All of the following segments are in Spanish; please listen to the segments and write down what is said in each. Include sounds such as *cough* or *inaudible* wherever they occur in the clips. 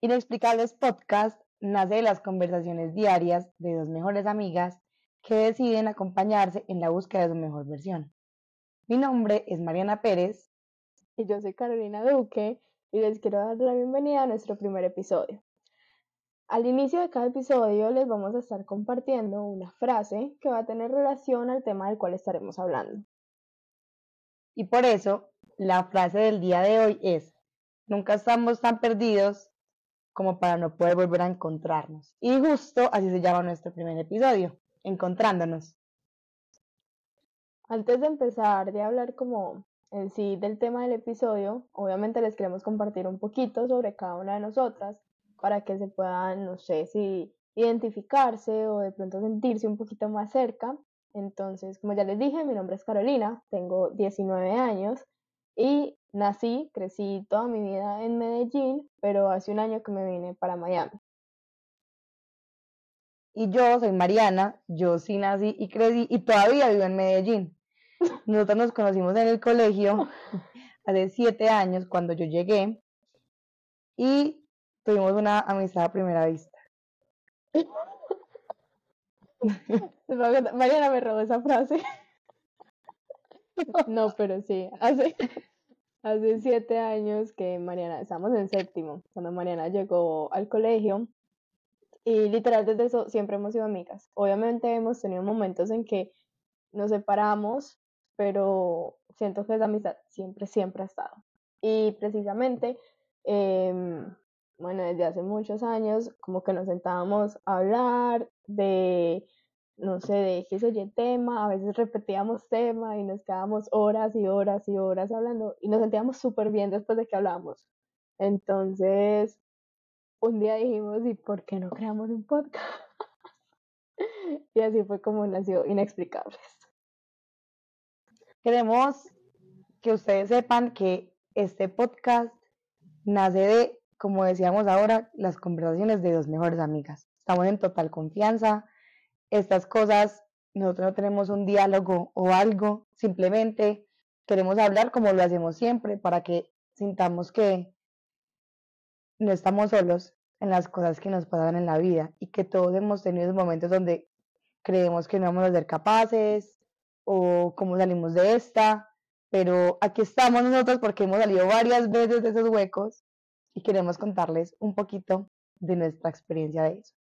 Inexplicables Podcast nace de las conversaciones diarias de dos mejores amigas que deciden acompañarse en la búsqueda de su mejor versión. Mi nombre es Mariana Pérez. Y yo soy Carolina Duque y les quiero dar la bienvenida a nuestro primer episodio. Al inicio de cada episodio les vamos a estar compartiendo una frase que va a tener relación al tema del cual estaremos hablando. Y por eso, la frase del día de hoy es, nunca estamos tan perdidos como para no poder volver a encontrarnos. Y justo así se llama nuestro primer episodio, encontrándonos. Antes de empezar de hablar como en sí del tema del episodio, obviamente les queremos compartir un poquito sobre cada una de nosotras para que se puedan, no sé si identificarse o de pronto sentirse un poquito más cerca. Entonces, como ya les dije, mi nombre es Carolina, tengo 19 años y nací, crecí toda mi vida en Medellín, pero hace un año que me vine para Miami. Y yo soy Mariana, yo sí nací y crecí y todavía vivo en Medellín. *laughs* Nosotros nos conocimos en el colegio *laughs* hace siete años cuando yo llegué y tuvimos una amistad a primera vista. *laughs* Mariana me robó esa frase. No, pero sí, hace, hace siete años que Mariana, estamos en séptimo, cuando Mariana llegó al colegio y literal desde eso siempre hemos sido amigas. Obviamente hemos tenido momentos en que nos separamos, pero siento que esa amistad siempre, siempre ha estado. Y precisamente eh, bueno, desde hace muchos años, como que nos sentábamos a hablar de, no sé, de qué se oye tema, a veces repetíamos tema y nos quedábamos horas y horas y horas hablando y nos sentíamos súper bien después de que hablábamos. Entonces, un día dijimos, ¿y por qué no creamos un podcast? *laughs* y así fue como nació Inexplicables. Queremos que ustedes sepan que este podcast nace de como decíamos ahora, las conversaciones de dos mejores amigas. Estamos en total confianza. Estas cosas, nosotros no tenemos un diálogo o algo, simplemente queremos hablar como lo hacemos siempre para que sintamos que no estamos solos en las cosas que nos pasan en la vida y que todos hemos tenido momentos donde creemos que no vamos a ser capaces o cómo salimos de esta, pero aquí estamos nosotros porque hemos salido varias veces de esos huecos y queremos contarles un poquito de nuestra experiencia de eso.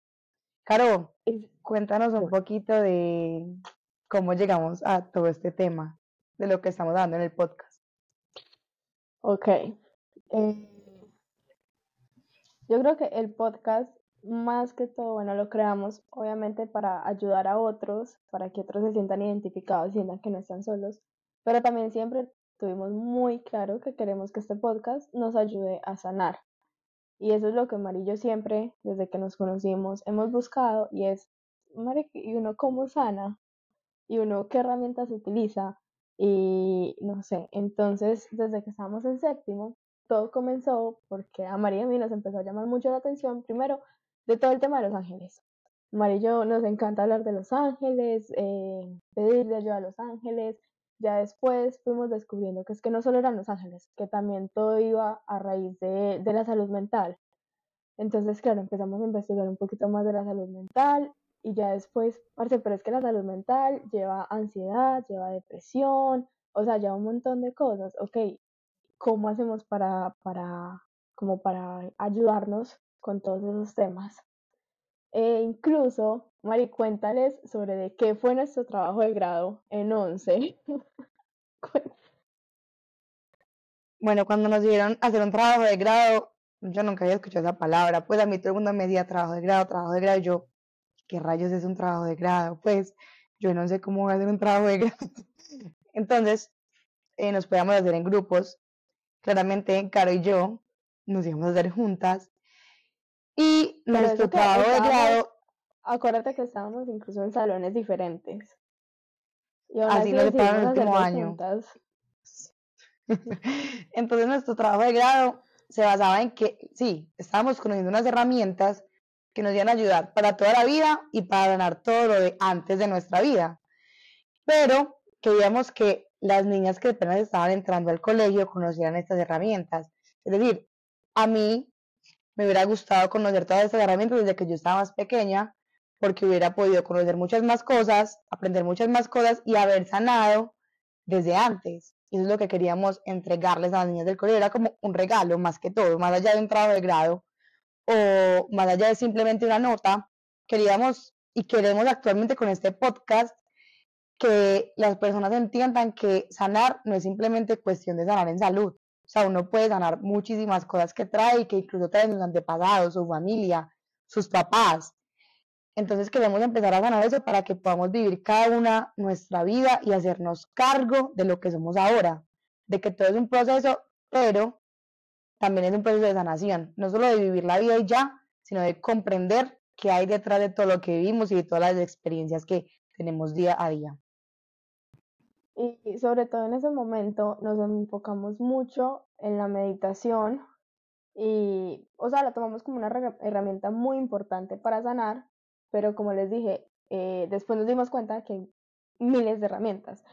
Caro, cuéntanos un poquito de cómo llegamos a todo este tema, de lo que estamos dando en el podcast. Ok. Eh, yo creo que el podcast, más que todo, bueno, lo creamos obviamente para ayudar a otros, para que otros se sientan identificados, sientan que no están solos, pero también siempre tuvimos muy claro que queremos que este podcast nos ayude a sanar. Y eso es lo que Marillo siempre, desde que nos conocimos, hemos buscado y es, ¿y uno cómo sana? ¿Y uno qué herramientas utiliza? Y no sé, entonces desde que estábamos en séptimo, todo comenzó porque a María y a mí nos empezó a llamar mucho la atención, primero, de todo el tema de los ángeles. Marillo nos encanta hablar de los ángeles, eh, pedirle ayuda a los ángeles, ya después fuimos descubriendo que es que no solo eran los ángeles, que también todo iba a raíz de, de la salud mental. Entonces, claro, empezamos a investigar un poquito más de la salud mental y ya después, parce, pero es que la salud mental lleva ansiedad, lleva depresión, o sea, lleva un montón de cosas. Ok, ¿cómo hacemos para, para, como para ayudarnos con todos esos temas? E incluso, Mari, cuéntales sobre de qué fue nuestro trabajo de grado en 11. *laughs* bueno, cuando nos dieron hacer un trabajo de grado, yo nunca había escuchado esa palabra. Pues a mí todo el mundo me decía trabajo de grado, trabajo de grado. Yo, ¿qué rayos es un trabajo de grado? Pues yo no sé cómo voy a hacer un trabajo de grado. *laughs* Entonces, eh, nos podíamos hacer en grupos. Claramente, Caro y yo nos íbamos a hacer juntas y nuestro trabajo de grado. Acuérdate que estábamos incluso en salones diferentes. Y así nos separaron el último año. *laughs* Entonces nuestro trabajo de grado se basaba en que, sí, estábamos conociendo unas herramientas que nos iban a ayudar para toda la vida y para ganar todo lo de antes de nuestra vida. Pero queríamos que las niñas que apenas estaban entrando al colegio conocieran estas herramientas. Es decir, a mí me hubiera gustado conocer todas estas herramientas desde que yo estaba más pequeña, porque hubiera podido conocer muchas más cosas, aprender muchas más cosas y haber sanado desde antes. Eso es lo que queríamos entregarles a las niñas del colegio, era como un regalo más que todo, más allá de un trabajo de grado o más allá de simplemente una nota, queríamos y queremos actualmente con este podcast que las personas entiendan que sanar no es simplemente cuestión de sanar en salud. O sea, uno puede sanar muchísimas cosas que trae y que incluso traen sus antepasados, su familia, sus papás. Entonces queremos empezar a sanar eso para que podamos vivir cada una nuestra vida y hacernos cargo de lo que somos ahora, de que todo es un proceso, pero también es un proceso de sanación, no solo de vivir la vida y ya, sino de comprender qué hay detrás de todo lo que vivimos y de todas las experiencias que tenemos día a día. Y sobre todo en ese momento nos enfocamos mucho en la meditación y, o sea, la tomamos como una herramienta muy importante para sanar, pero como les dije, eh, después nos dimos cuenta que hay miles de herramientas.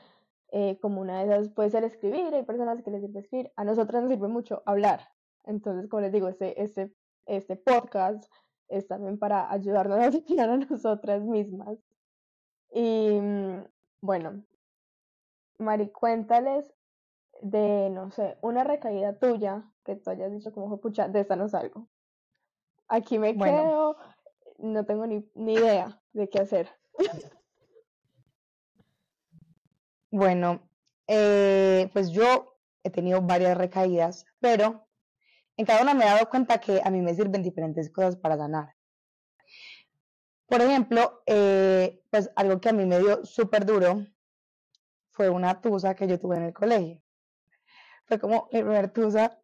Eh, como una de esas puede ser escribir, hay personas que les sirve escribir, a nosotras nos sirve mucho hablar. Entonces, como les digo, este, este, este podcast es también para ayudarnos *laughs* a sanar a nosotras mismas. Y mm, bueno, Mari, cuéntales de, no sé, una recaída tuya que tú hayas dicho como, pucha, de esta no salgo. Aquí me quedo, no tengo ni, ni idea de qué hacer. Bueno, eh, pues yo he tenido varias recaídas, pero en cada una me he dado cuenta que a mí me sirven diferentes cosas para sanar. Por ejemplo, eh, pues algo que a mí me dio súper duro fue una tusa que yo tuve en el colegio. Fue como mi primer tusa.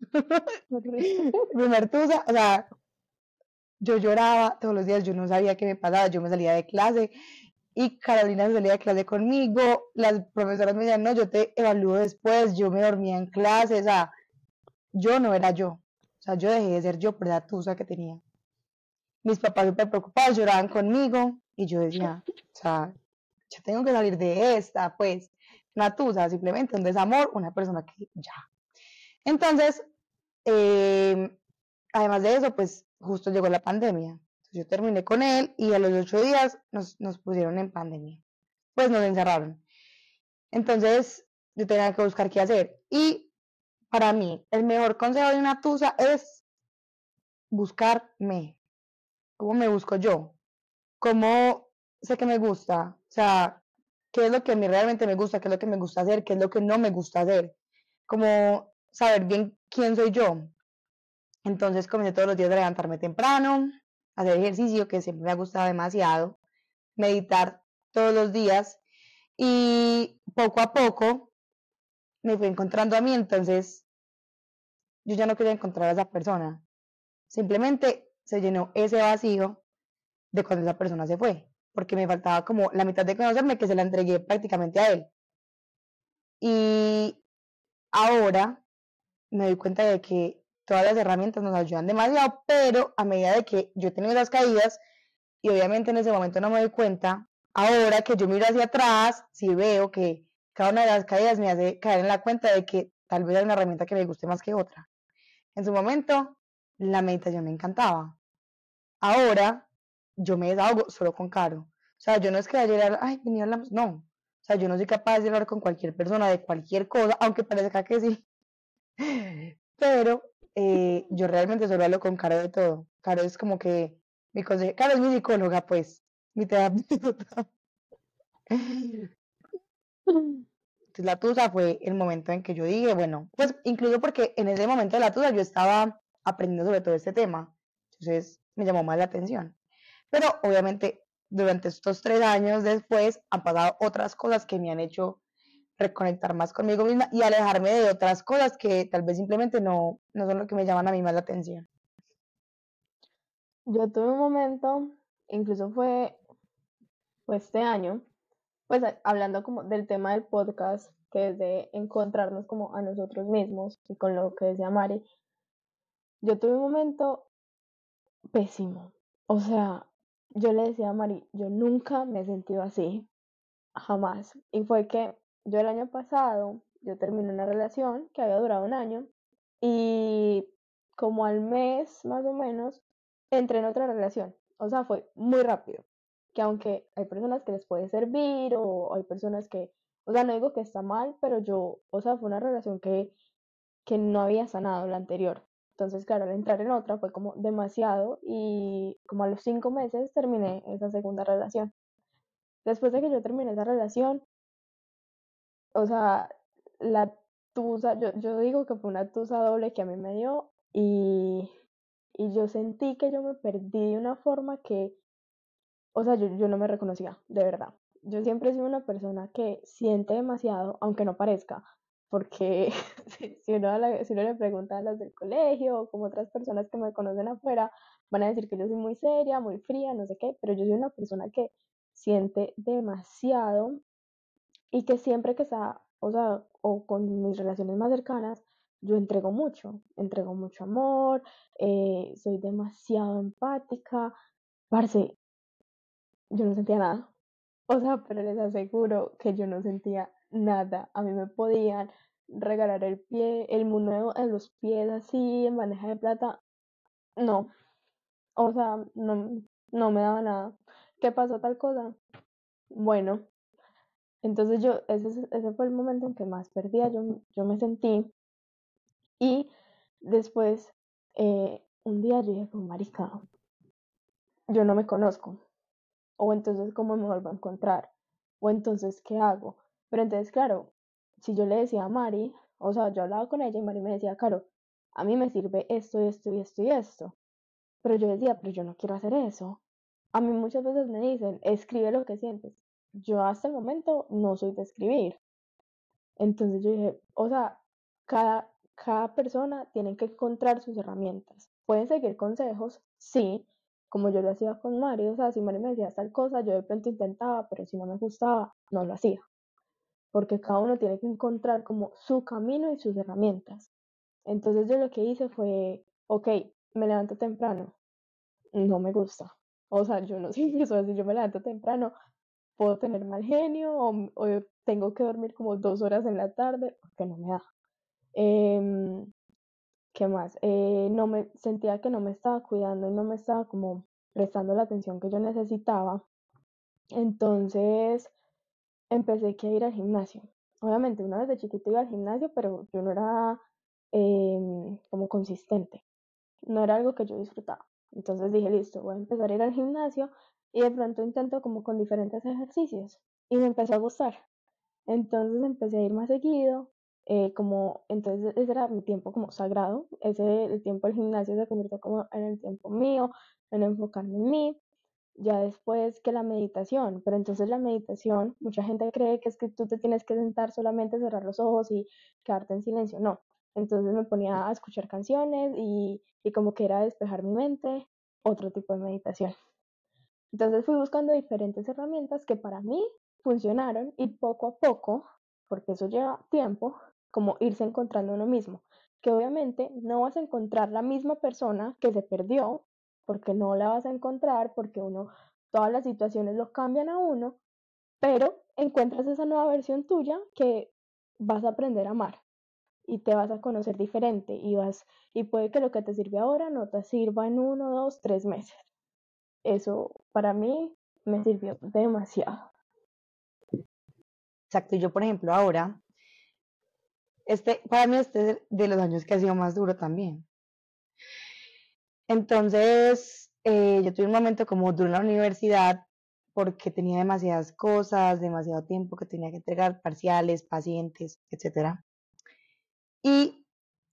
*laughs* mi primer tusa, o sea, yo lloraba todos los días, yo no sabía qué me pasaba, yo me salía de clase y Carolina salía de clase conmigo, las profesoras me decían, no, yo te evalúo después, yo me dormía en clase, o sea, yo no era yo, o sea, yo dejé de ser yo por la tusa que tenía. Mis papás súper preocupados, lloraban conmigo y yo decía, o sea, tengo que salir de esta, pues, una tusa, simplemente un desamor, una persona que ya. Entonces, em, además de eso, pues, justo llegó la pandemia. yo terminé con él y a los ocho días nos, nos pusieron en pandemia. Pues nos encerraron. Entonces, yo tenía que buscar qué hacer. Y para mí, el mejor consejo de una tusa es buscarme. ¿Cómo me busco yo? ¿Cómo sé que me gusta? Sea, qué es lo que a mí realmente me gusta, qué es lo que me gusta hacer, qué es lo que no me gusta hacer. Como saber bien quién soy yo. Entonces comencé todos los días a levantarme temprano, hacer ejercicio, que siempre me ha gustado demasiado, meditar todos los días y poco a poco me fui encontrando a mí, entonces yo ya no quería encontrar a esa persona. Simplemente se llenó ese vacío de cuando esa persona se fue porque me faltaba como la mitad de conocerme que se la entregué prácticamente a él. Y ahora me doy cuenta de que todas las herramientas nos ayudan demasiado, pero a medida de que yo he tenido las caídas, y obviamente en ese momento no me doy cuenta, ahora que yo miro hacia atrás, sí veo que cada una de las caídas me hace caer en la cuenta de que tal vez hay una herramienta que me guste más que otra. En su momento, la meditación me encantaba. Ahora yo me desahogo solo con Caro. O sea, yo no es que vaya a llegar, ay, venía hablamos, no. O sea, yo no soy capaz de hablar con cualquier persona de cualquier cosa, aunque parezca que sí. *laughs* Pero eh, yo realmente solo hablo con Caro de todo. Caro es como que mi consejo, Caro es mi psicóloga, pues, mi terapeuta. *laughs* Entonces la tusa fue el momento en que yo dije, bueno, pues incluso porque en ese momento de la tusa yo estaba aprendiendo sobre todo este tema. Entonces me llamó más la atención. Pero obviamente durante estos tres años después han pasado otras cosas que me han hecho reconectar más conmigo misma y alejarme de otras cosas que tal vez simplemente no, no son lo que me llaman a mí más la atención. Yo tuve un momento, incluso fue, fue este año, pues hablando como del tema del podcast, que es de encontrarnos como a nosotros mismos y con lo que decía Mari, yo tuve un momento pésimo. O sea, yo le decía a Mari, yo nunca me he sentido así, jamás. Y fue que yo el año pasado, yo terminé una relación que había durado un año y como al mes más o menos, entré en otra relación. O sea, fue muy rápido. Que aunque hay personas que les puede servir o hay personas que, o sea, no digo que está mal, pero yo, o sea, fue una relación que, que no había sanado la anterior. Entonces, claro, al entrar en otra fue como demasiado y como a los cinco meses terminé esa segunda relación. Después de que yo terminé esa relación, o sea, la tusa, yo, yo digo que fue una tusa doble que a mí me dio y, y yo sentí que yo me perdí de una forma que, o sea, yo, yo no me reconocía, de verdad. Yo siempre he sido una persona que siente demasiado, aunque no parezca, porque *laughs* si, uno si uno le pregunta a las del colegio o como otras personas que me conocen afuera, van a decir que yo soy muy seria, muy fría, no sé qué, pero yo soy una persona que siente demasiado y que siempre que está, o sea, o con mis relaciones más cercanas, yo entrego mucho, entrego mucho amor, eh, soy demasiado empática, parce, yo no sentía nada. O sea, pero les aseguro que yo no sentía nada. A mí me podían regalar el pie, el mundo en los pies así, en bandeja de plata. No. O sea, no, no me daba nada. ¿Qué pasó tal cosa? Bueno, entonces yo, ese, ese fue el momento en que más perdía, yo, yo me sentí. Y después, eh, un día yo dije, marica, yo no me conozco. O entonces, ¿cómo me vuelvo a encontrar? O entonces, ¿qué hago? Pero entonces, claro, si yo le decía a Mari, o sea, yo hablaba con ella y Mari me decía, claro, a mí me sirve esto, esto y esto y esto. Pero yo decía, pero yo no quiero hacer eso. A mí muchas veces me dicen, escribe lo que sientes. Yo hasta el momento no soy de escribir. Entonces yo dije, o sea, cada, cada persona tiene que encontrar sus herramientas. Pueden seguir consejos, sí, como yo lo hacía con Mari, o sea, si Mari me decía tal cosa, yo de pronto intentaba, pero si no me gustaba, no lo hacía porque cada uno tiene que encontrar como su camino y sus herramientas. Entonces yo lo que hice fue, ok, me levanto temprano, no me gusta. O sea, yo no *laughs* sé eso, si yo me levanto temprano, puedo tener mal genio o, tengo que dormir como dos horas en la tarde, porque no me da. Em, ¿Qué más? Eh, no me sentía que no me estaba cuidando y no me estaba como prestando la atención que yo necesitaba. Entonces, empecé a ir al gimnasio. Obviamente, una vez de chiquito iba al gimnasio, pero yo no era em, como consistente. No era algo que yo disfrutaba. Entonces dije, listo, voy a empezar a ir al gimnasio y de pronto intento como con diferentes ejercicios. Y me empezó a gustar. Entonces empecé a ir más seguido, eh, como entonces ese era mi tiempo como sagrado, ese el tiempo del gimnasio se convirtió como en el tiempo mío, en enfocarme en mí, ya después que la meditación, pero entonces la meditación, mucha gente cree que es que tú te tienes que sentar solamente, cerrar los ojos y quedarte en silencio, no. Entonces me ponía a escuchar canciones y, y como que era despejar mi mente, otro tipo de meditación. Entonces fui buscando diferentes herramientas que para mí funcionaron y poco a poco, porque eso lleva tiempo, como irse encontrando uno mismo, que obviamente no vas a encontrar la misma persona que se perdió porque no la vas a encontrar, porque uno, todas las situaciones lo cambian a uno, pero encuentras esa nueva versión tuya que vas a aprender a amar y te vas a conocer diferente y vas y puede que lo que te sirve ahora no te sirva en uno, dos, tres meses. Eso para mí me sirvió demasiado. Exacto, yo por ejemplo ahora, este, para mí este es de los años que ha sido más duro también, entonces, eh, yo tuve un momento como en la universidad porque tenía demasiadas cosas, demasiado tiempo que tenía que entregar, parciales, pacientes, etc. Y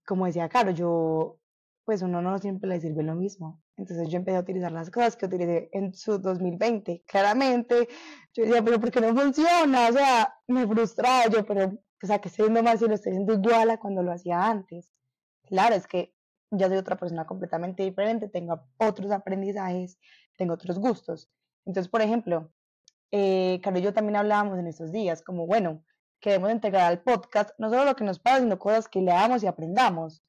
como decía Caro, yo, pues uno no siempre le sirve lo mismo. Entonces yo empecé a utilizar las cosas que utilicé en su 2020. Claramente, yo decía, pero ¿por qué no funciona? O sea, me frustraba yo, pero, o sea, que estoy más y lo estoy haciendo igual a cuando lo hacía antes. Claro, es que ya soy otra persona completamente diferente, tengo otros aprendizajes, tengo otros gustos. Entonces, por ejemplo, eh, Carlos y yo también hablábamos en estos días, como, bueno, queremos entregar al podcast no solo lo que nos pasa, sino cosas que leamos y aprendamos.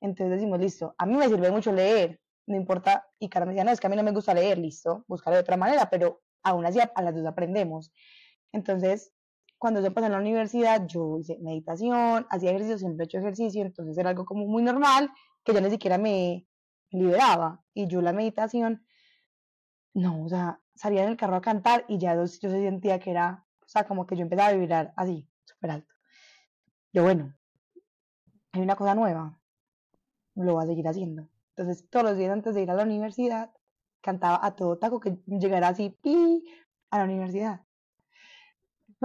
Entonces decimos, listo, a mí me sirve mucho leer, no importa, y Carlos me decía, no, es que a mí no me gusta leer, listo, buscarlo de otra manera, pero aún así a, las dos aprendemos. Entonces, cuando yo pasé en la universidad, yo hice meditación, hacía ejercicio, siempre he hecho ejercicio, entonces era algo como muy normal, que yo ni siquiera me liberaba. Y yo la meditación, no, o sea, salía en el carro a cantar y ya yo, yo se sentía que era, o sea, como que yo empezaba a vibrar así, súper alto. Yo, bueno, hay una cosa nueva, lo voy a seguir haciendo. Entonces, todos los días antes de ir a la universidad, cantaba a todo taco que llegara así, a la universidad.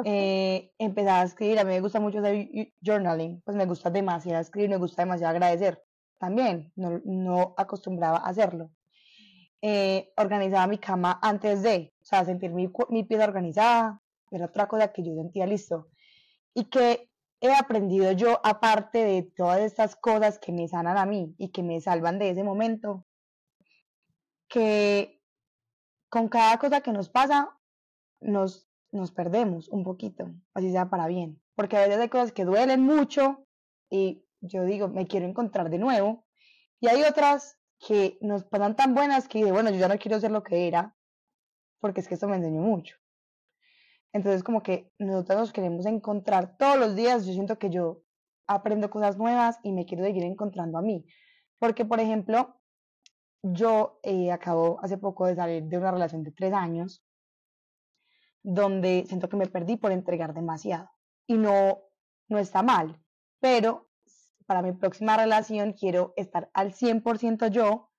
Eh, empezaba a escribir, a mí me gusta mucho hacer journaling, pues me gusta demasiado escribir, me gusta demasiado agradecer. También, no, no acostumbraba a hacerlo. Eh, organizaba mi cama antes de, o sea, sentir mi, mi pieza organizada, era otra cosa que yo sentía listo. Y que he aprendido yo, aparte de todas estas cosas que me sanan a mí y que me salvan de ese momento, que con cada cosa que nos pasa, nos nos perdemos un poquito, así sea para bien. Porque a veces hay cosas que duelen mucho y yo digo, me quiero encontrar de nuevo. Y hay otras que nos pasan tan buenas que bueno, yo ya no quiero ser lo que era, porque es que esto me enseñó mucho. Entonces como que nosotros nos queremos encontrar todos los días, yo siento que yo aprendo cosas nuevas y me quiero seguir encontrando a mí. Porque, por ejemplo, yo eh, acabo hace poco de salir de una relación de tres años donde siento que me perdí por entregar demasiado. Y no, no está mal, pero para mi próxima relación quiero estar al 100% yo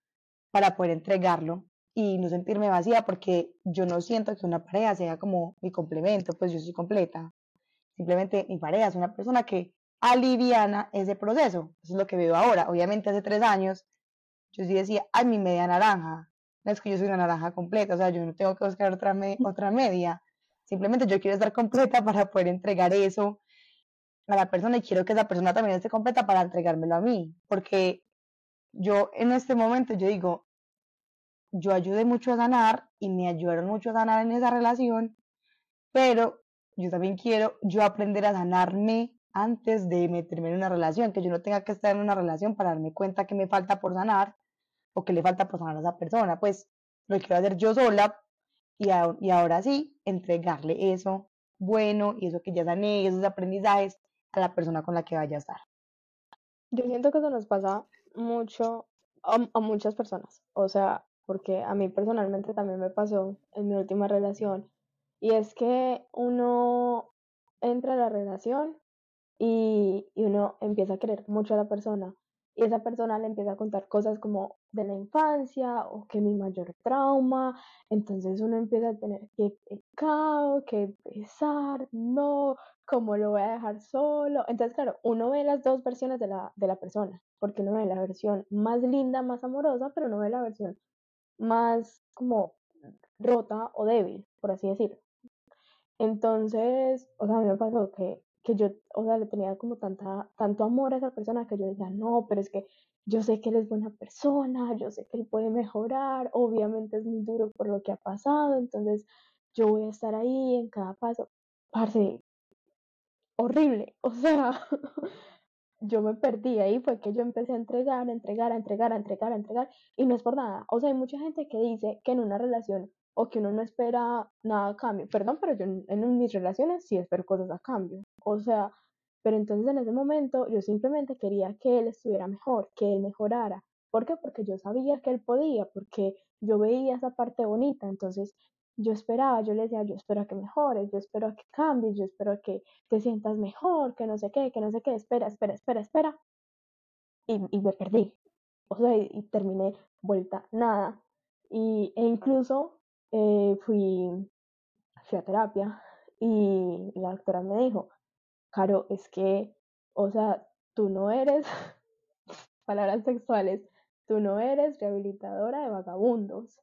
para poder entregarlo y no sentirme vacía porque yo no siento que una pareja sea como mi complemento, pues yo soy completa. Simplemente mi pareja es una persona que aliviana ese proceso. Eso es lo que veo ahora. Obviamente hace tres años yo sí decía, ay, mi media naranja. No es que yo soy una naranja completa, o sea, yo no tengo que buscar otra, otra media. Simplemente yo quiero estar *laughs* completa para poder entregar eso a la persona y quiero que esa persona también esté completa para entregármelo a mí. Porque yo en este momento, yo digo, yo ayudé mucho a sanar y me ayudaron mucho a sanar en esa relación, pero yo también quiero yo aprender a sanarme antes de meterme en una relación, que yo no tenga que estar en una relación para darme cuenta que me falta por sanar o que le falta por sanar a esa persona. Pues lo quiero hacer yo sola y, y ahora sí entregarle eso bueno y eso que ya sané, esos aprendizajes a la persona con la que vaya a estar. Yo siento que eso nos pasa mucho a, muchas personas, o sea, porque a mí personalmente también me pasó en mi última relación, y es que uno entra a la relación y, y uno empieza a querer mucho a la persona, y esa persona le empieza a contar cosas como de la infancia o que mi mayor trauma, entonces uno empieza a tener que pecado, que pesar, no, cómo lo voy a dejar solo. Entonces, claro, uno ve las dos versiones de la, de la persona, porque uno ve la versión más linda, más amorosa, pero no ve la versión más como rota o débil, por así decirlo. Entonces, o sea, a mí me pasó que que yo, o sea, le tenía como tanta, tanto amor a esa persona que yo decía, no, pero es que yo sé que él es buena persona, yo sé que él puede mejorar, obviamente es muy duro por lo que ha pasado, entonces yo voy a estar ahí en cada paso. Parce, horrible, *laughs* o sea, yo me perdí ahí, fue que yo empecé a entregar, a entregar, a entregar, a entregar, a entregar, y no es por nada, o sea, hay mucha gente que dice que en una relación o que uno no espera nada a cambio. Perdón, pero yo en, mis relaciones sí espero cosas a cambio. O sea, pero entonces en ese momento yo simplemente quería que él estuviera mejor, que él mejorara. ¿Por qué? Porque yo sabía que él podía, porque yo veía esa parte bonita. Entonces yo esperaba, yo le decía, yo espero que mejores, yo espero que cambies, yo espero que te sientas mejor, que no sé qué, que no sé qué, espera, espera, espera, espera. Y, y me perdí. O sea, y, y terminé vuelta nada. Y, e incluso eh, fui, fui a terapia y la doctora me dijo, Caro, es que, o sea, tú no eres, *laughs* palabras sexuales, tú no eres rehabilitadora de vagabundos.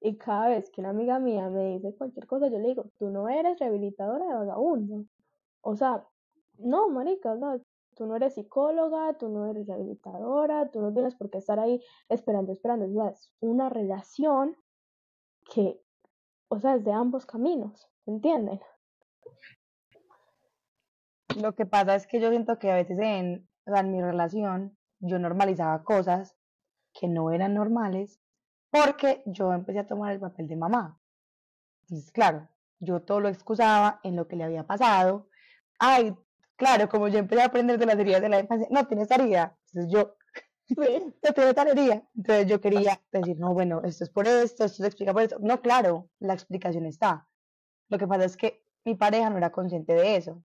Y cada vez que una amiga mía me dice cualquier cosa, yo le digo, tú no eres rehabilitadora de vagabundos. O sea, no, marica, no, tú no eres psicóloga, tú no eres rehabilitadora, tú no tienes por qué estar ahí esperando, esperando. Es una relación que o sea, es de ambos caminos, ¿entienden? Lo que pasa es que yo siento que a veces en, en mi relación yo normalizaba cosas que no eran normales porque yo empecé a tomar el papel de mamá. Entonces, claro, yo todo lo excusaba en lo que le había pasado. Ay, claro, como yo empecé a aprender de las heridas de la infancia, no tienes herida. Entonces yo *laughs* Herida. Entonces yo quería decir, no, bueno, esto es por esto, esto se explica por esto. No, claro, la explicación está. Lo que pasa es que mi pareja no era consciente de eso.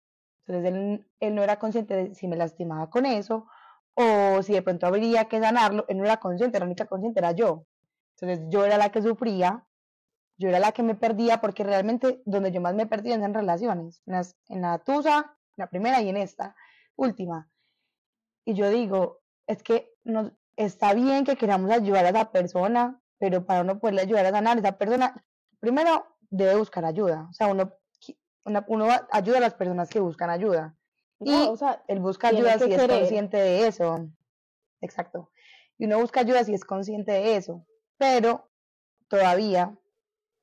Entonces él, él no era consciente de si me lastimaba con eso o si de pronto habría que sanarlo. Él no era consciente, la única consciente era yo. Entonces yo era la que sufría, yo era la que me perdía porque realmente donde yo más me perdí es en relaciones, en, las- en la tuya, la primera y en esta última. Y yo digo, es que nos, está bien que queramos ayudar a esa persona, pero para uno poderle ayudar a sanar, esa persona primero debe buscar ayuda. O sea, uno, una- uno ayuda a las personas que buscan ayuda. No, Y o sea, él busca ayuda si es consciente de eso. Exacto. Y uno busca ayuda si es consciente de eso. Pero todavía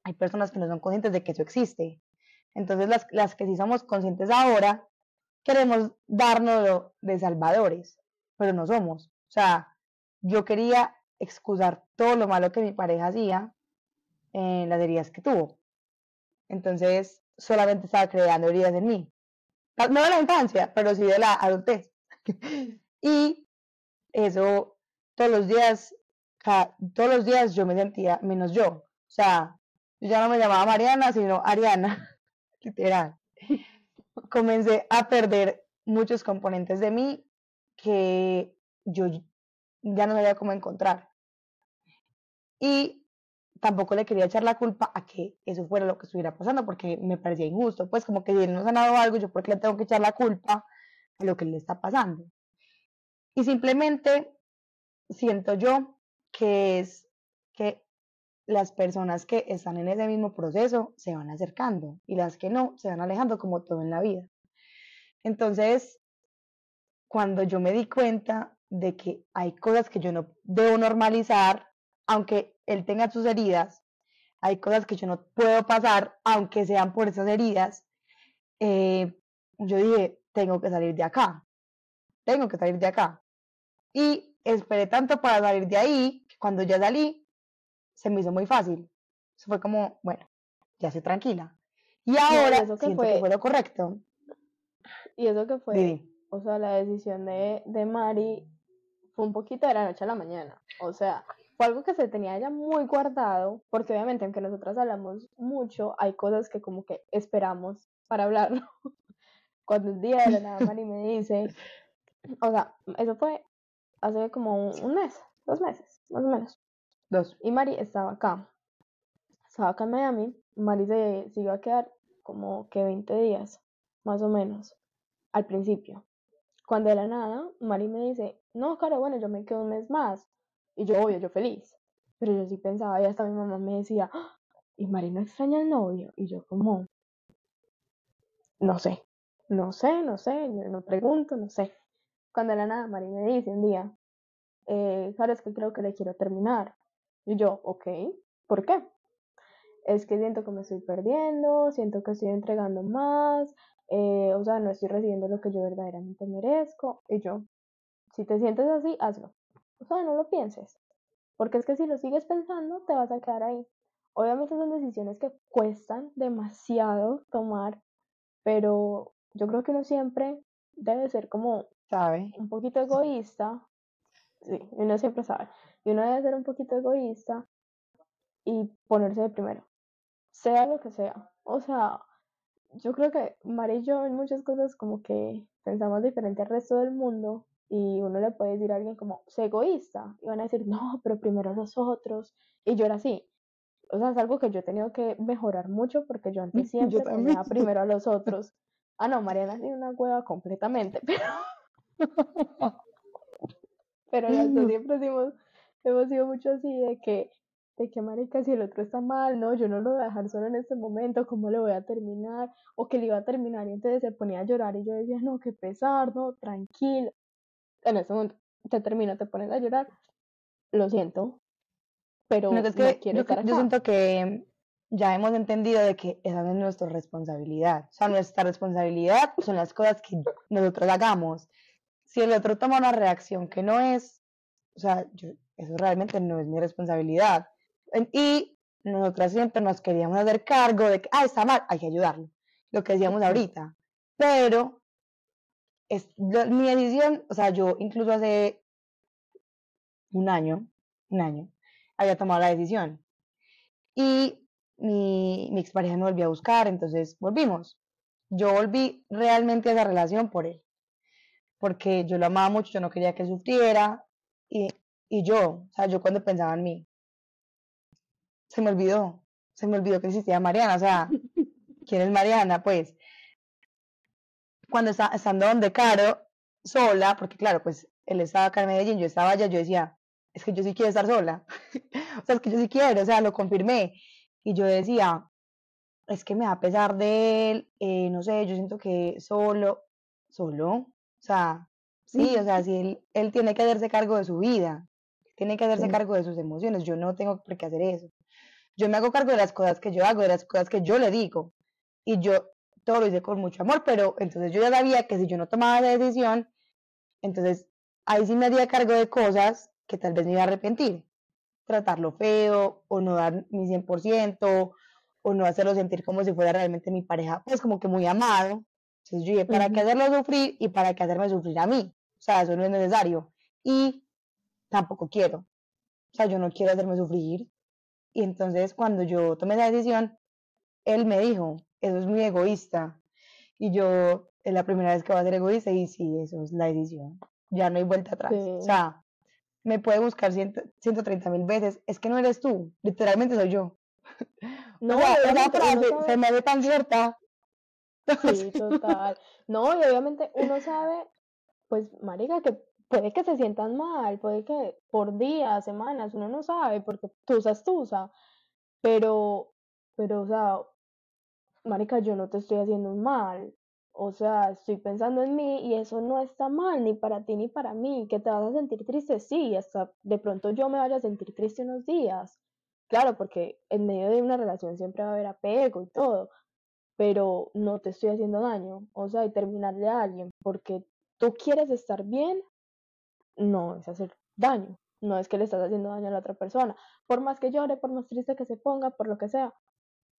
hay personas que no son conscientes de que eso existe. Entonces, las, las que sí somos conscientes ahora, queremos darnos de salvadores, pero no somos. O sea, yo quería excusar todo lo malo que mi pareja hacía en las heridas que tuvo. Entonces, solamente estaba creando heridas en mí. Tal- No de la infancia, pero sí de la adultez. *laughs* y eso, todos los días, ca- todos los días yo me sentía menos yo. O sea, yo ya no me llamaba Mariana, sino Ariana, *laughs* literal. *laughs* Comencé a perder muchos componentes de mí que yo ya no sabía cómo encontrar. Y tampoco le quería echar la culpa a que eso fuera lo que estuviera pasando, porque me parecía injusto. Pues como que él no ha sanado algo, yo por qué le tengo que echar la culpa a lo que le está pasando. Y simplemente siento yo que es que las personas que están en ese mismo proceso se van acercando y las que no se van alejando como todo en la vida. Entonces, cuando yo me di cuenta de que hay cosas que yo no debo normalizar, aunque él tenga sus heridas, hay cosas que yo no puedo pasar, aunque sean por esas heridas, eh, yo dije, tengo que salir de acá, tengo que salir de acá. Y esperé tanto para salir de ahí, que cuando ya salí, se me hizo muy fácil. Eso fue como, bueno, ya estoy tranquila. Y ahora eso que siento que fue- fue lo correcto. Y eso que fue, o sea, la decisión de, de Mari fue un poquito de la noche a la mañana. O sea, fue algo que se tenía ya muy guardado, porque obviamente aunque nosotras hablamos mucho, hay cosas que como que esperamos para hablarlo. *laughs* Cuando un día de la nada Mari me dice, o sea, eso fue hace como un, un mes, dos meses, más o menos. Dos. Y Mari estaba acá. Estaba acá en Miami. Mari se, se iba a quedar como que 20 días, más o menos, al principio. Cuando de la nada, Mari me dice, no, claro, bueno, yo me quedo un mes más. Y yo, obvio, yo feliz. Pero yo sí pensaba, y hasta mi mamá me decía, "Ah, ¿y Mari no extraña al novio? Y yo como, no sé, no sé, no sé, no, pregunto, no sé. Cuando de la nada, Mari me dice un día, eh, sabes que creo que le quiero terminar. Y yo, ok, ¿por qué? Es que siento que me estoy perdiendo, siento que estoy entregando más, eh, o sea, no estoy recibiendo lo que yo verdaderamente merezco. Y yo, si te sientes así, hazlo. O sea, no lo pienses. Porque es que si lo sigues pensando, te vas a quedar ahí. Obviamente son decisiones que cuestan demasiado tomar, pero yo creo que uno siempre debe ser como ¿Sabe? un poquito egoísta, sí, uno siempre sabe, y uno debe ser un poquito egoísta y ponerse de primero, sea lo que sea. O sea, yo creo que Mari y yo en muchas cosas como que pensamos diferente al resto del mundo y uno le puede decir a alguien como, sé egoísta, y van a decir, no, pero primero los otros, y yo era así. O sea, es algo que yo he tenido que mejorar mucho porque yo *laughs* antes Yo siempre ponía también. primero a los otros. Ah, no, Mariana tiene una hueva completamente, *laughs* pero *laughs* pero dos siempre hemos sido mucho así de que, de que marica, si el otro está mal, no, yo no lo voy a dejar solo en este momento, ¿cómo lo voy a terminar? O que le iba a terminar y entonces se ponía a llorar y yo decía, no, qué pesar, no, tranquilo. En ese momento te termina, te pones a llorar, lo siento, pero No, no, es que quiero yo, estar yo acá. siento que ya hemos entendido de que esa no es nuestra responsabilidad. O sea, nuestra responsabilidad son las cosas que nosotros hagamos. Si el otro toma una reacción que no es, o sea, yo- eso realmente no es mi responsabilidad. En- Y nosotras siempre nos queríamos hacer cargo de que, ah, está mal, hay que ayudarlo. Lo que decíamos ahorita. Pero es mi decisión, o sea, yo incluso hace un año, un año, había tomado la decisión. Y mi, mi expareja me volvió a buscar, entonces volvimos. Yo volví realmente a esa relación por él, porque yo lo amaba mucho, yo no quería que sufriera, y, y yo, o sea, yo cuando pensaba en mí, se me olvidó, se me olvidó que existía Mariana, o sea, *laughs* ¿quién es Mariana? Pues, cuando estaba estando donde Caro, sola, porque claro, pues él estaba acá en Medellín, yo estaba allá, yo decía, es que yo sí quiero estar sola, *laughs* o sea, es que yo sí quiero, o sea, lo confirmé, y yo decía, es que me da pesar de él, eh, no sé, yo siento que solo, solo, o sea, sí, o sea, si *laughs* él, él tiene que hacerse cargo de su vida, tiene que hacerse Sí. cargo de sus emociones, yo no tengo por qué hacer eso. Yo me hago cargo de las cosas que yo hago, de las cosas que yo le digo, y yo todo lo hice con mucho amor, pero entonces yo ya sabía que si yo no tomaba la decisión, entonces ahí sí me hacía cargo de cosas que tal vez me iba a arrepentir. Tratarlo feo, o no dar mi 100%, o no hacerlo sentir como si fuera realmente mi pareja, pues como que muy amado. Entonces yo dije, ¿para qué hacerlo sufrir y para qué hacerme sufrir a mí? O sea, eso no es necesario. Y tampoco quiero. O sea, yo no quiero hacerme sufrir. Y entonces cuando yo tomé esa decisión, él me dijo, eso es muy egoísta. Y yo, es la primera vez que voy a ser egoísta y sí, eso es la decisión. Ya no hay vuelta atrás. O sea, me puede buscar ciento- 130 mil veces. Es que no eres tú, literalmente soy yo. *laughs* No, o sea, esa frase sabe- se me ve tan cierta. *laughs* Sí, total. No, y obviamente uno sabe, pues, marica, que puede que se sientan mal, puede que por días, semanas, uno no sabe, porque tusa es tusa, pero, pero, o sea, marica, yo no te estoy haciendo un mal, o sea, estoy pensando en mí y eso no está mal, ni para ti ni para mí, que te vas a sentir triste, sí, hasta de pronto yo me vaya a sentir triste unos días, claro, porque en medio de una relación siempre va a haber apego y todo, pero no te estoy haciendo daño. O sea, y terminarle a alguien porque tú quieres estar bien, no es hacer daño. No es que le estás haciendo daño a la otra persona. Por más que llore, por más triste que se ponga, por lo que sea.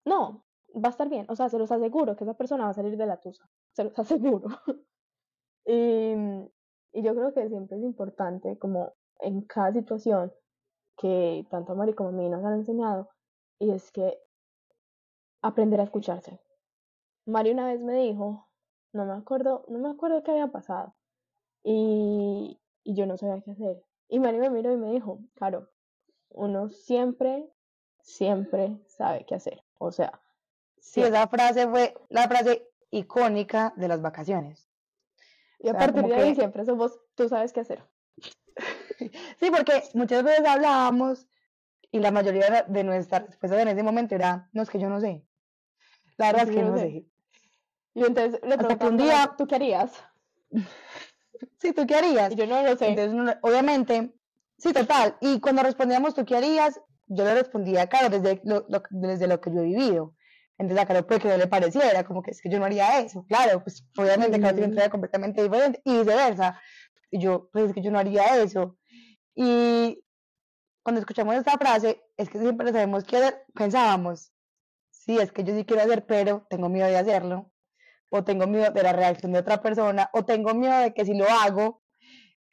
No, va a estar bien. O sea, se los aseguro que esa persona va a salir de la tusa. Se los *laughs* aseguro. y, y yo creo que siempre es importante, como en cada situación que tanto a Mari como a mí nos han enseñado, y es que aprender a escucharse. Mari una vez me dijo, no me acuerdo, no me acuerdo qué había pasado. Y, y yo no sabía qué hacer. Y Mari me miró y me dijo, claro, uno siempre, siempre sabe qué hacer. O sea, Sí, siempre. esa frase fue la frase icónica de las vacaciones. Y a o sea, partir de ahí que- siempre somos, tú sabes qué hacer. *laughs* Sí, porque muchas veces hablábamos y la mayoría de- nuestras respuestas en ese momento era, no, es que yo no sé. La verdad Es que yo no sé. sé. Y entonces le Hasta que un preguntamos, a día- la- ¿tú qué harías? *laughs* Sí, ¿tú qué harías? Y yo no lo sé. Entonces, uno- obviamente, sí, total. Y cuando respondíamos, ¿tú qué harías? Yo le respondía, claro, desde lo, lo- desde lo que yo he vivido. Entonces, a Caro puede que no le pareciera, como que es que yo no haría eso. Claro, pues obviamente Caro tiene Ujú. una historia completamente diferente y viceversa. Y yo, pues es que yo no haría eso. Y cuando escuchamos esta frase, es que siempre sabemos qué hacer, pensábamos, sí, es que yo sí quiero hacer, pero tengo miedo de hacerlo. O tengo miedo de la reacción de otra persona, o tengo miedo de que si lo hago,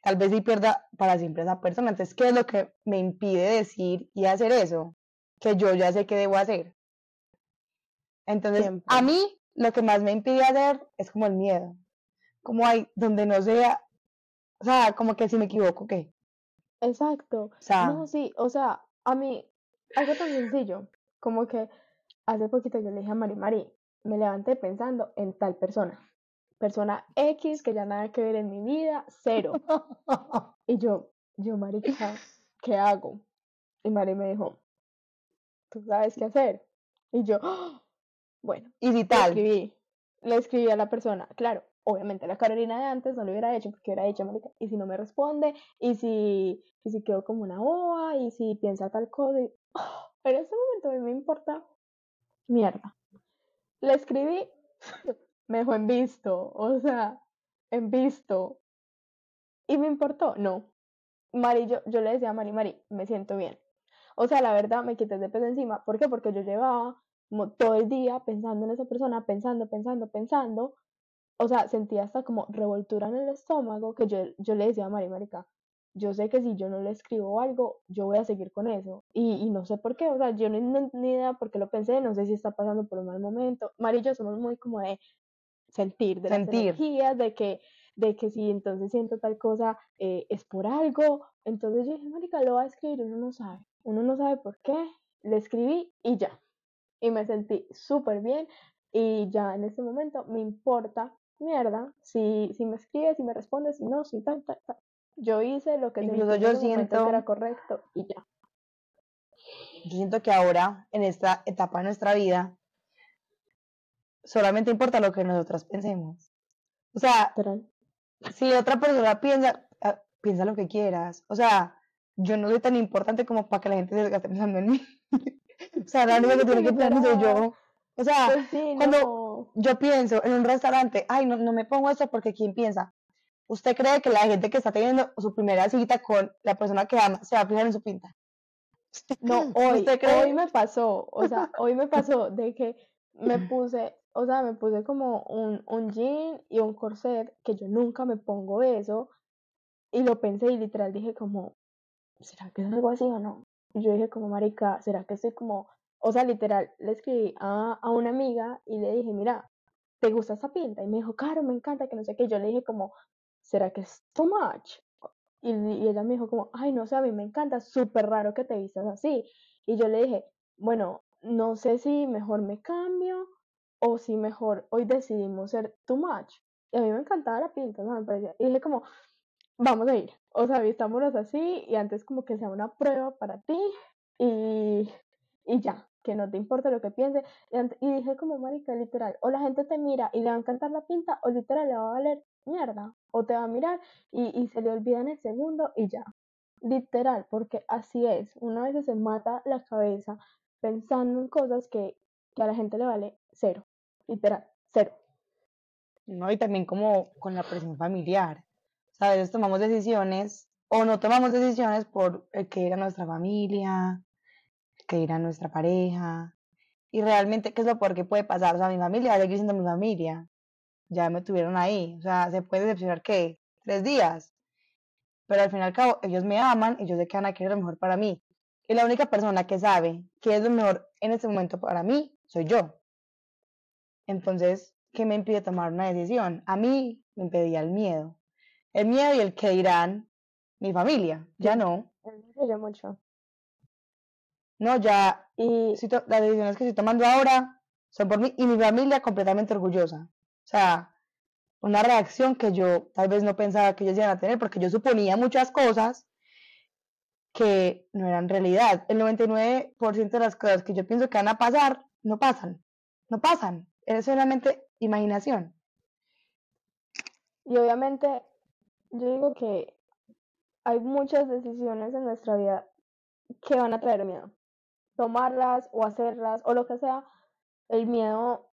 tal vez sí pierda para siempre a esa persona. Entonces, ¿qué es lo que me impide decir y hacer eso? Que yo ya sé que debo hacer. Entonces, Siempre. a mí lo que más me impide hacer es como el miedo. Como hay donde no sea, o sea, como que si me equivoco, ¿qué? Exacto. O sea, No, sí, o sea, a mí, algo tan sencillo, como que hace poquito yo le dije a Mari, Mari, me levanté pensando en tal persona, persona X que ya nada que ver en mi vida, cero. *laughs* Y yo, yo, marica, ¿qué hago? Y Mari me dijo, ¿tú sabes qué hacer? Y yo, *gasps* bueno, y si le tal, escribí, le escribí a la persona, claro, obviamente la Carolina de antes no lo hubiera hecho porque hubiera dicho, marica, y si no me responde, y si, y si quedo como una boba, y si piensa tal cosa, y, *gasps* ¡ah! en ese momento a mí me importa mierda. Le escribí, *laughs* me dejó en visto, o sea, en visto, y me importó, no. Mari, yo, yo le decía a Mari, Mari, me siento bien. O sea, la verdad, me quité de peso encima. ¿Por qué? Porque yo llevaba como todo el día pensando en esa persona, pensando, pensando, pensando. O sea, sentía hasta como revoltura en el estómago que yo, yo le decía a Mari, marica, yo sé que si yo no le escribo algo, yo voy a seguir con eso. Y, no sé por qué, o sea, yo no, no, ni idea por qué lo pensé, no sé si está pasando por un mal momento. Mari y yo somos muy como de sentir, de sentir. las energías, de que, de que si entonces siento tal cosa eh, es por algo. Entonces yo dije, marica, lo va a escribir, uno no sabe, uno no sabe por qué. Le escribí y ya. Y me sentí súper bien y ya en este momento me importa mierda si, si me escribes, si me respondes, si no, si tal, tal, tal. Yo hice lo que Incluso yo siento que era correcto y ya. Yo siento que ahora, en esta etapa de nuestra vida, solamente importa lo que nosotras pensemos. O sea, si otra persona piensa, ah, piensa lo que quieras. O sea, yo no soy tan importante como para que la gente se desgaste pensando en mí. *laughs* o sea, la única que tiene que pensar soy yo. O sea, pues cuando yo pienso en un restaurante, ay, no, no me pongo eso porque ¿quién piensa? ¿Usted cree que la gente que está teniendo su primera cita con la persona que ama se va a fijar en su pinta? No, hoy, hoy me pasó, o sea, *laughs* hoy me pasó de que me *laughs* puse, o sea, me puse como un, un jean y un corset, que yo nunca me pongo eso, y lo pensé y literal dije como, ¿será que es algo así o no? Y yo dije como, marica, ¿será que estoy como, o sea, literal, le escribí a, a una amiga y le dije, mira, ¿te gusta esa pinta? Y me dijo, claro, me encanta, que no sé qué. Yo le dije como, ¿será que es too much? Y, y ella me dijo como, ay, no sé, a mí me encanta, súper raro que te vistas así. Y yo le dije, bueno, no sé si mejor me cambio o si mejor hoy decidimos ser too much. Y a mí me encantaba la pinta, ¿no? Me parecía. Y dije como, vamos a ir. O sea, vistámonos así y antes como que sea una prueba para ti y, y ya, que no te importa lo que piense. Y, dije como, marica, literal, o la gente te mira y le va a encantar la pinta o literal le va a valer mierda. O te va a mirar y, y se le olvida en el segundo y ya. Literal, porque así es. Una vez se mata la cabeza pensando en cosas que, que a la gente le vale cero. Literal, cero. No, y también como con la presión familiar. A veces tomamos decisiones o no tomamos decisiones por el que era nuestra familia, que era nuestra pareja. Y realmente, ¿qué es lo peor que puede pasar? O sea, mi familia va a siendo mi familia ya me tuvieron ahí. O sea, se puede decepcionar que tres días. Pero al fin y al cabo, ellos me aman y yo sé que van a querer lo mejor para mí. Y la única persona que sabe qué es lo mejor en este momento para mí soy yo. Entonces, ¿qué me impide tomar una decisión? A mí me impedía el miedo. El miedo y el que dirán mi familia. Ya no. Mucho. No, ya. Y las decisiones que estoy tomando ahora son por mí y mi familia completamente orgullosa. O sea, una reacción que yo tal vez no pensaba que ellos iban a tener, porque yo suponía muchas cosas que no eran realidad. El 99% de las cosas que yo pienso que van a pasar, no pasan. No pasan. Es solamente imaginación. Y obviamente, yo digo que hay muchas decisiones en nuestra vida que van a traer miedo. Tomarlas o hacerlas o lo que sea, el miedo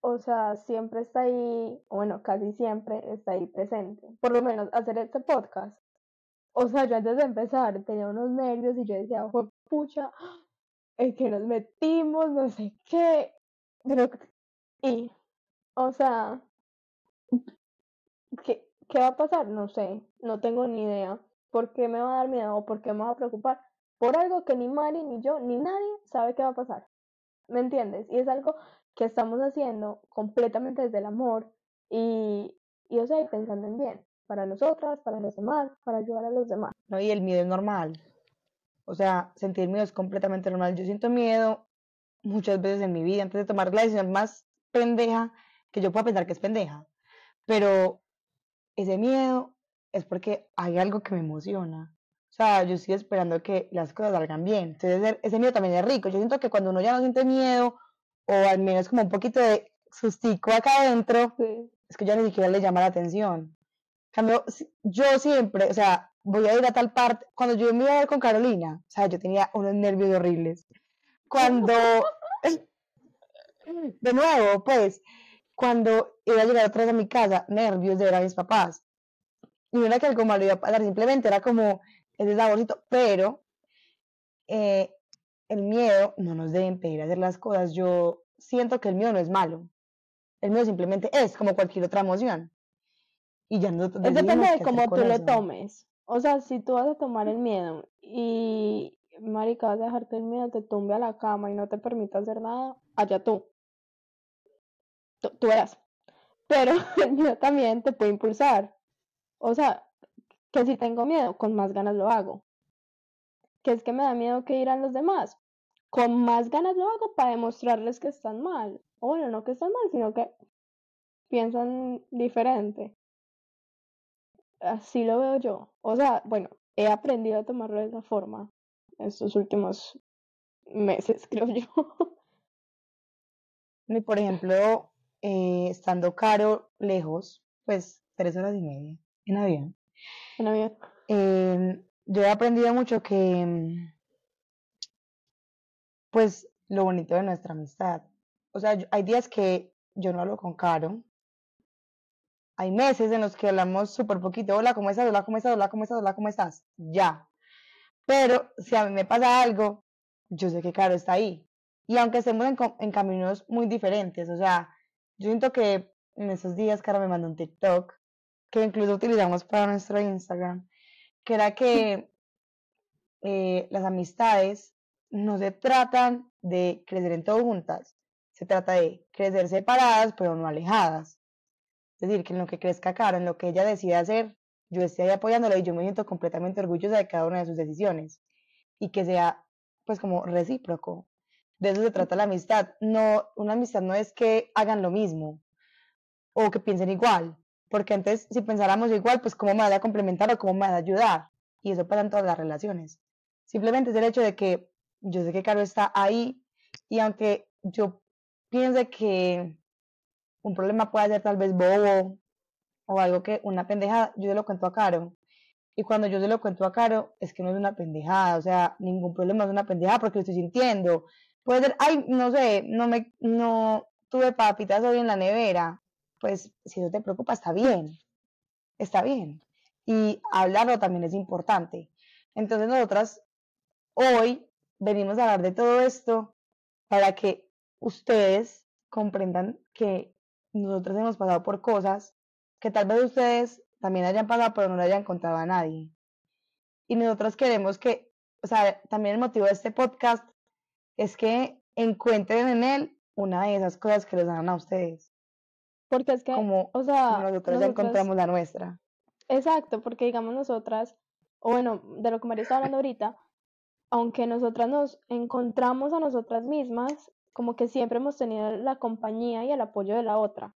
o sea, siempre está ahí, bueno, casi siempre está ahí presente. Por lo menos hacer este podcast. O sea, yo antes de empezar tenía unos nervios y yo decía, fue pucha, en que nos metimos, no sé qué. Pero, y, o sea, ¿qué, ¿qué va a pasar? No sé, no tengo ni idea. ¿Por qué me va a dar miedo por qué me va a preocupar? Por algo que ni Mari, ni yo, ni nadie sabe qué va a pasar. ¿Me entiendes? Y es algo que estamos haciendo completamente desde el amor y, y o sea, pensando en bien, para nosotras, para los demás, para ayudar a los demás. No, y el miedo es normal. O sea, sentir miedo es completamente normal. Yo siento miedo muchas veces en mi vida antes de tomar la decisión más pendeja que yo pueda pensar que es pendeja. Pero ese miedo es porque hay algo que me emociona. Sea, yo estoy esperando que las cosas salgan bien. Entonces, ese miedo también es rico. Yo siento que cuando uno ya no siente miedo o al menos como un poquito de sustico acá adentro, es que ya ni siquiera le llama la atención. Cambio, yo siempre, o sea, voy a ir a tal parte, cuando yo me iba a ver con Carolina, o sea, yo tenía unos nervios horribles. Cuando, *laughs* de nuevo, pues, cuando iba a llegar otra vez a mi casa, nervios de ver a mis papás. Y no era que algo malo iba a pasar, simplemente era como ese saborcito, pero eh, el miedo no nos debe impedir hacer las cosas. Yo siento que el miedo no es malo. El miedo simplemente es como cualquier otra emoción. Y ya no depende de cómo tú lo tomes. O sea, si tú vas a tomar el miedo y, marica, vas a dejarte el miedo, te tumbe a la cama y no te permite hacer nada, allá tú. Tú, tú verás. Pero *laughs* el miedo también te puede impulsar. O sea, que si tengo miedo, con más ganas lo hago. Que es que me da miedo que irán los demás. Con más ganas lo hago para demostrarles que están mal. O bueno, no que están mal, sino que piensan diferente. Así lo veo yo. O sea, bueno, he aprendido a tomarlo de esa forma estos últimos meses, *laughs* creo yo. Y por ejemplo, eh, estando caro lejos, pues tres horas y media en avión. Em, yo he aprendido mucho que, mm, pues, lo bonito de nuestra amistad. O sea, hay días que yo no hablo con Caro. Hay meses en los que hablamos súper poquito. Hola, ¿cómo estás? Hola, ¿cómo estás? Hola, ¿cómo estás? Hola, ¿cómo estás? Ya. Pero si a mí me pasa algo, yo sé que Caro está ahí. Y aunque estemos en, en caminos muy diferentes, o sea, yo siento que en esos días Caro me mandó un TikTok que incluso utilizamos para nuestro Instagram, que era que eh, las amistades no se tratan de crecer en todo juntas, se trata de crecer separadas pero no alejadas. Es decir, que en lo que crezca Caro, en lo que ella decida hacer, yo esté ahí apoyándola y yo me siento completamente orgullosa de cada una de sus decisiones y que sea pues como recíproco. De eso se trata la amistad. No, una amistad no es que hagan lo mismo o que piensen igual, porque antes si pensáramos igual, pues cómo me vas a complementar o cómo me vas a ayudar. Y eso pasa en todas las relaciones. Simplemente es el hecho de que yo sé que Caro está ahí y aunque yo piense que un problema puede ser tal vez bobo o algo que una pendejada, yo se lo cuento a Caro. Y cuando yo se lo cuento a Caro, es que no es una pendejada, o sea, ningún problema es una pendejada porque lo estoy sintiendo. Puede ser, ay, no sé, no me, no tuve papitas hoy en la nevera. Pues si eso te preocupa, está bien, está bien. Y hablarlo también es importante. Entonces nosotras hoy venimos a hablar de todo esto para que ustedes comprendan que nosotros hemos pasado por cosas que tal vez ustedes también hayan pasado, pero no le hayan contado a nadie. Y nosotros queremos que, o sea, también el motivo de este podcast es que encuentren en él una de esas cosas que les dan a ustedes, Porque es que, como, o sea, como nosotros ya encontramos la nuestra. Exacto, porque digamos nosotras, o bueno, de lo que María está hablando ahorita, aunque nosotras nos encontramos a nosotras mismas, como que siempre hemos tenido la compañía y el apoyo de la otra.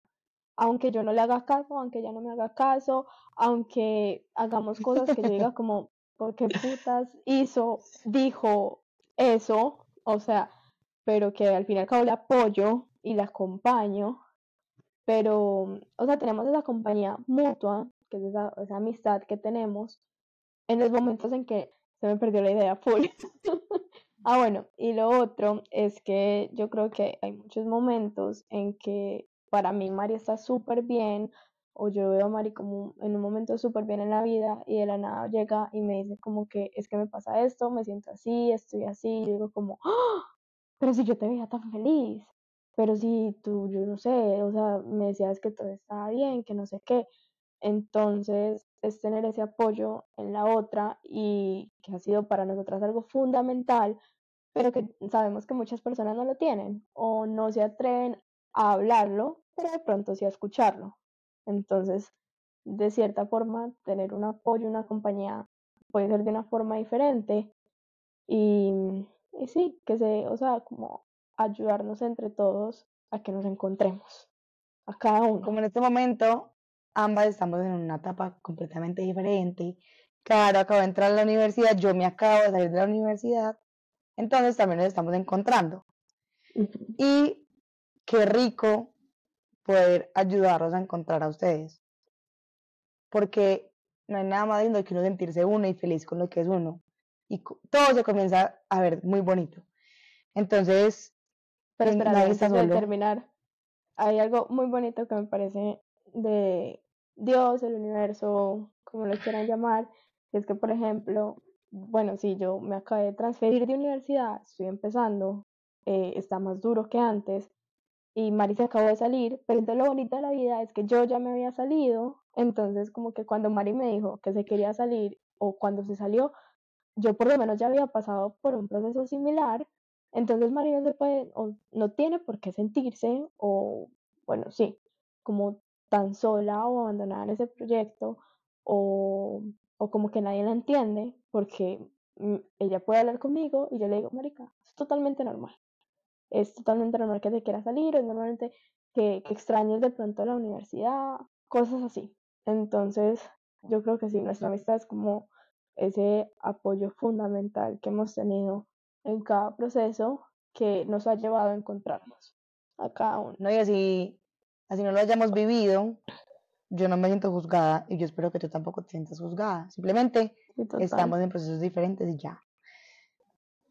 Aunque yo no le haga caso, aunque ella no me haga caso, aunque hagamos cosas que yo diga como, ¿por qué putas hizo, dijo eso? O sea, pero que al fin y al cabo le apoyo y la acompaño. Pero, o sea, tenemos esa compañía mutua, que es esa, amistad que tenemos, en los momentos en que se me perdió la idea full. *laughs* ah, bueno, y lo otro es que yo creo que hay muchos momentos en que para mí Mari está súper bien, o yo veo a Mari como en un momento súper bien en la vida, y de la nada llega y me dice como que es que me pasa esto, me siento así, estoy así, y digo como, ¡Ah! pero si yo te veía tan feliz, pero si tú, yo no sé, o sea, me decías que todo estaba bien, que no sé qué. Entonces, es tener ese apoyo en la otra y que ha sido para nosotras algo fundamental, pero que sabemos que muchas personas no lo tienen o no se atreven a hablarlo, pero de pronto sí a escucharlo. Entonces, de cierta forma, tener un apoyo, una compañía puede ser de una forma diferente y, y sí, que se, o sea, como ayudarnos entre todos a que nos encontremos, a cada uno. Como en este momento, ambas estamos en una etapa completamente diferente. Claro, acabo de entrar a la universidad, yo me acabo de salir de la universidad, entonces también nos estamos encontrando. Y qué rico poder ayudarlos a encontrar a ustedes. Porque no hay nada más lindo que uno sentirse uno y feliz con lo que es uno. Y todo se comienza a ver muy bonito. Entonces, Pero espera, antes de terminar, hay algo muy bonito que me parece de Dios, el universo, como lo quieran llamar, es que, por ejemplo, bueno, si yo me acabé de transferir de universidad, estoy empezando, eh, está más duro que antes, y Mari se acabó de salir, pero entonces lo bonito de la vida es que yo ya me había salido, entonces como que cuando Mari me dijo que se quería salir o cuando se salió, yo por lo menos ya había pasado por un proceso similar, entonces María se puede, o no tiene por qué sentirse, o bueno, sí, como tan sola o abandonada en ese proyecto, o, o como que nadie la entiende, porque mm, ella puede hablar conmigo y yo le digo, Marica, es totalmente normal. Es totalmente normal que te quieras salir, es normalmente que, que extrañes de pronto la universidad, cosas así. Entonces, yo creo que sí, nuestra amistad es como ese apoyo fundamental que hemos tenido en cada proceso que nos ha llevado a encontrarnos a cada uno. No, y así, así no lo hayamos vivido, yo no me siento juzgada y yo espero que tú tampoco te sientas juzgada. Simplemente estamos en procesos diferentes y ya.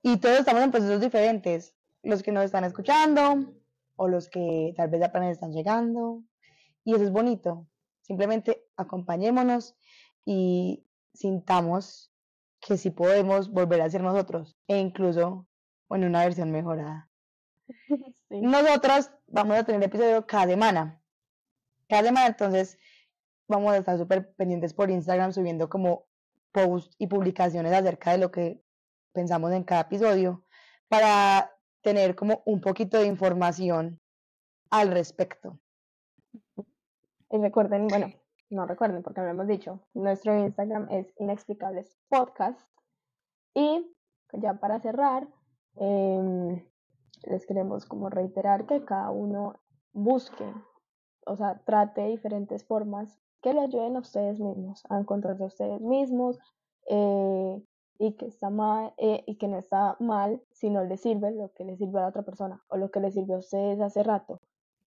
Y todos estamos en procesos diferentes. Los que nos están escuchando o los que tal vez apenas están llegando. Y eso es bonito. Simplemente acompañémonos y sintamos que sí podemos volver a ser nosotros e incluso en una versión mejorada. *laughs* Nosotros vamos a tener episodio cada semana. Cada semana entonces vamos a estar súper pendientes por Instagram subiendo como posts y publicaciones acerca de lo que pensamos en cada episodio para tener como un poquito de información al respecto. Y recuerden, bueno, no recuerden porque lo hemos dicho, nuestro Instagram es Inexplicables Podcast. Y ya para cerrar, em, les queremos como reiterar que cada uno busque, o sea, trate diferentes formas que le ayuden a ustedes mismos, a encontrarse a ustedes mismos, eh, y que está mal eh, y que no está mal si no le sirve lo que le sirve a la otra persona o lo que le sirvió a ustedes hace rato.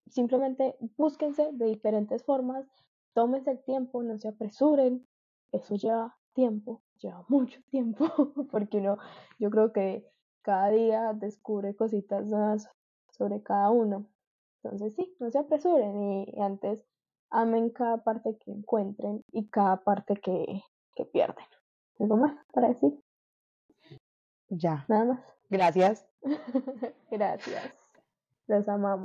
Simplemente búsquense de diferentes formas, tómense el tiempo, no se apresuren, eso lleva tiempo, lleva mucho *laughs* tiempo, porque uno, yo creo que cada día descubre cositas nuevas sobre cada uno. Entonces sí, no se apresuren y, antes amen cada parte que encuentren y cada parte que, que pierden. ¿Algo más para decir? Ya. Nada más. Gracias. *laughs* Gracias. Los amamos.